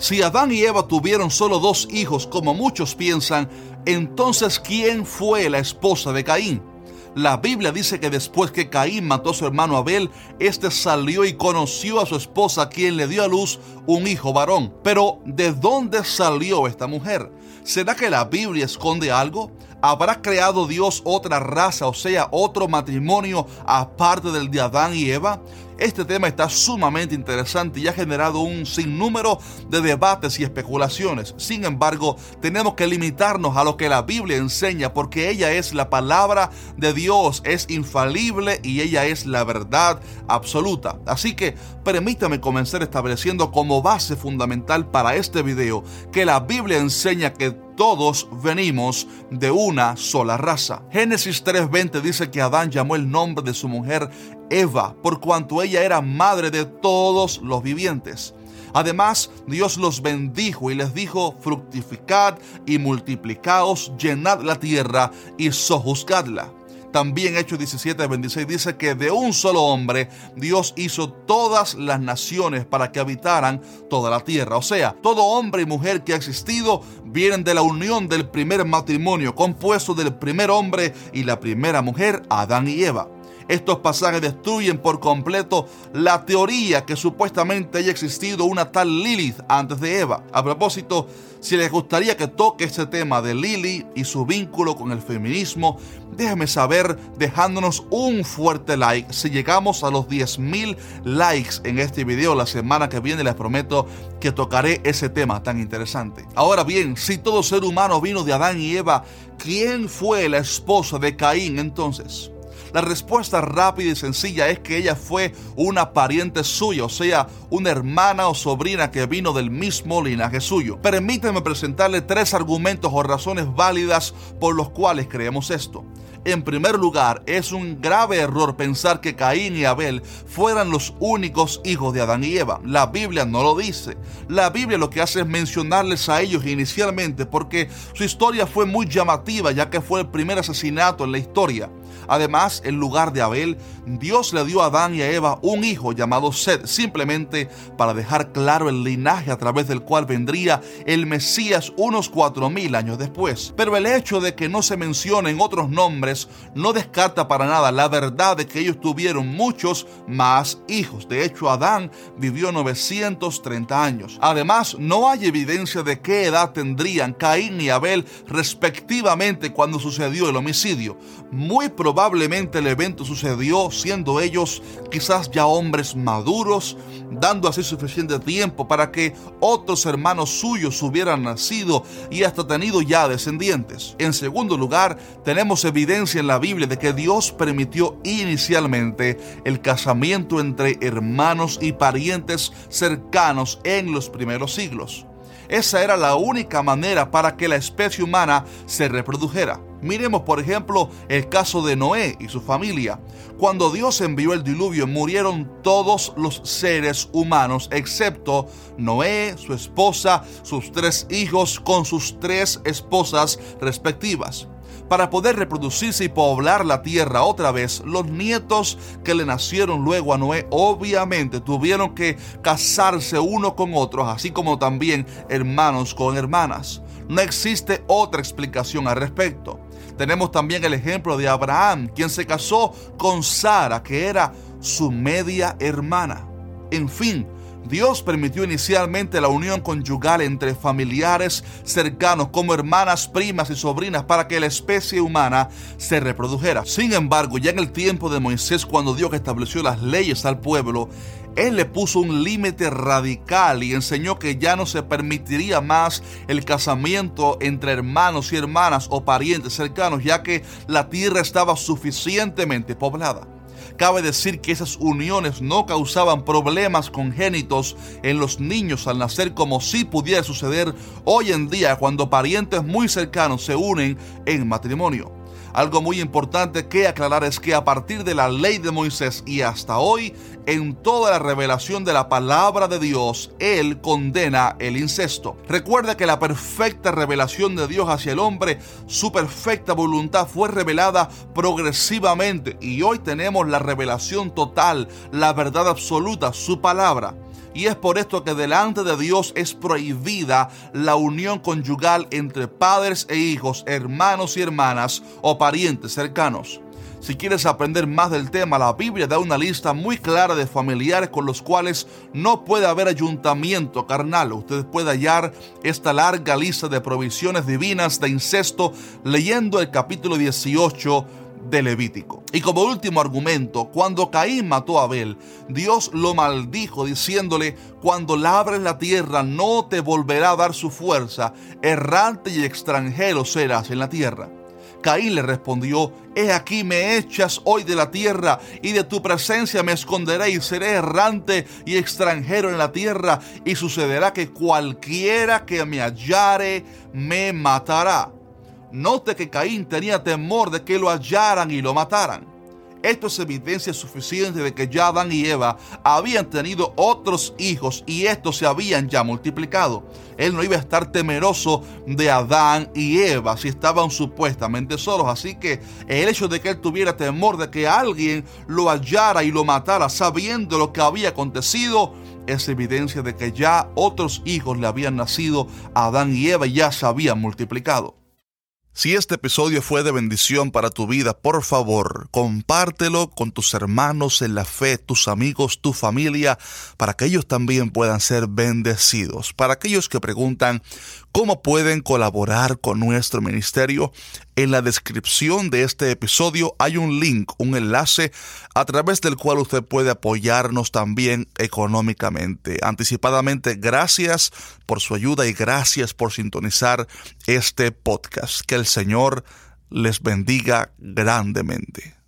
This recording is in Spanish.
Si Adán y Eva tuvieron solo dos hijos, como muchos piensan, entonces ¿quién fue la esposa de Caín? La Biblia dice que después que Caín mató a su hermano Abel, éste salió y conoció a su esposa, quien le dio a luz un hijo varón. Pero, ¿de dónde salió esta mujer? ¿Será que la Biblia esconde algo? ¿Habrá creado Dios otra raza, o sea, otro matrimonio aparte del de Adán y Eva? Este tema está sumamente interesante y ha generado un sinnúmero de debates y especulaciones. Sin embargo, tenemos que limitarnos a lo que la Biblia enseña porque ella es la palabra de Dios, es infalible y ella es la verdad absoluta. Así que permítame comenzar estableciendo como base fundamental para este video que la Biblia enseña que todos venimos de una sola raza. Génesis 3:20 dice que Adán llamó el nombre de su mujer Eva, por cuanto ella era madre de todos los vivientes. Además, Dios los bendijo y les dijo, fructificad y multiplicaos, llenad la tierra y sojuzgadla. También Hechos 17, 26 dice que de un solo hombre Dios hizo todas las naciones para que habitaran toda la tierra. O sea, todo hombre y mujer que ha existido vienen de la unión del primer matrimonio compuesto del primer hombre y la primera mujer, Adán y Eva. Estos pasajes destruyen por completo la teoría que supuestamente haya existido una tal Lilith antes de Eva. A propósito, si les gustaría que toque este tema de Lily y su vínculo con el feminismo, déjenme saber dejándonos un fuerte like. Si llegamos a los 10.000 likes en este video la semana que viene, les prometo que tocaré ese tema tan interesante. Ahora bien, si todo ser humano vino de Adán y Eva, ¿quién fue la esposa de Caín entonces? La respuesta rápida y sencilla es que ella fue una pariente suya, o sea, una hermana o sobrina que vino del mismo linaje suyo. Permíteme presentarle tres argumentos o razones válidas por los cuales creemos esto. En primer lugar, es un grave error pensar que Caín y Abel fueran los únicos hijos de Adán y Eva. La Biblia no lo dice. La Biblia lo que hace es mencionarles a ellos inicialmente porque su historia fue muy llamativa ya que fue el primer asesinato en la historia. Además, en lugar de Abel, Dios le dio a Adán y a Eva un hijo llamado Sed, simplemente para dejar claro el linaje a través del cual vendría el Mesías unos cuatro mil años después. Pero el hecho de que no se mencionen otros nombres no descarta para nada la verdad de que ellos tuvieron muchos más hijos. De hecho, Adán vivió 930 años. Además, no hay evidencia de qué edad tendrían Caín y Abel respectivamente cuando sucedió el homicidio. Muy probablemente Probablemente el evento sucedió siendo ellos quizás ya hombres maduros, dando así suficiente tiempo para que otros hermanos suyos hubieran nacido y hasta tenido ya descendientes. En segundo lugar, tenemos evidencia en la Biblia de que Dios permitió inicialmente el casamiento entre hermanos y parientes cercanos en los primeros siglos. Esa era la única manera para que la especie humana se reprodujera. Miremos por ejemplo el caso de Noé y su familia. Cuando Dios envió el diluvio murieron todos los seres humanos excepto Noé, su esposa, sus tres hijos con sus tres esposas respectivas para poder reproducirse y poblar la tierra otra vez, los nietos que le nacieron luego a Noé obviamente tuvieron que casarse uno con otros, así como también hermanos con hermanas. No existe otra explicación al respecto. Tenemos también el ejemplo de Abraham, quien se casó con Sara, que era su media hermana. En fin, Dios permitió inicialmente la unión conyugal entre familiares cercanos como hermanas, primas y sobrinas para que la especie humana se reprodujera. Sin embargo, ya en el tiempo de Moisés, cuando Dios estableció las leyes al pueblo, él le puso un límite radical y enseñó que ya no se permitiría más el casamiento entre hermanos y hermanas o parientes cercanos, ya que la tierra estaba suficientemente poblada. Cabe decir que esas uniones no causaban problemas congénitos en los niños al nacer como si pudiera suceder hoy en día cuando parientes muy cercanos se unen en matrimonio. Algo muy importante que aclarar es que a partir de la ley de Moisés y hasta hoy, en toda la revelación de la palabra de Dios, Él condena el incesto. Recuerda que la perfecta revelación de Dios hacia el hombre, su perfecta voluntad fue revelada progresivamente y hoy tenemos la revelación total, la verdad absoluta, su palabra. Y es por esto que delante de Dios es prohibida la unión conyugal entre padres e hijos, hermanos y hermanas o parientes cercanos. Si quieres aprender más del tema, la Biblia da una lista muy clara de familiares con los cuales no puede haber ayuntamiento carnal. Usted puede hallar esta larga lista de provisiones divinas de incesto leyendo el capítulo 18 de Levítico. Y como último argumento, cuando Caín mató a Abel, Dios lo maldijo diciéndole, cuando labres la tierra no te volverá a dar su fuerza, errante y extranjero serás en la tierra. Caín le respondió, He aquí me echas hoy de la tierra, y de tu presencia me esconderé, y seré errante y extranjero en la tierra, y sucederá que cualquiera que me hallare me matará. Note que Caín tenía temor de que lo hallaran y lo mataran. Esto es evidencia suficiente de que ya Adán y Eva habían tenido otros hijos y estos se habían ya multiplicado. Él no iba a estar temeroso de Adán y Eva si estaban supuestamente solos. Así que el hecho de que él tuviera temor de que alguien lo hallara y lo matara sabiendo lo que había acontecido es evidencia de que ya otros hijos le habían nacido a Adán y Eva y ya se habían multiplicado. Si este episodio fue de bendición para tu vida, por favor, compártelo con tus hermanos en la fe, tus amigos, tu familia, para que ellos también puedan ser bendecidos. Para aquellos que preguntan cómo pueden colaborar con nuestro ministerio, en la descripción de este episodio hay un link, un enlace a través del cual usted puede apoyarnos también económicamente. Anticipadamente, gracias por su ayuda y gracias por sintonizar este podcast. El Señor les bendiga grandemente.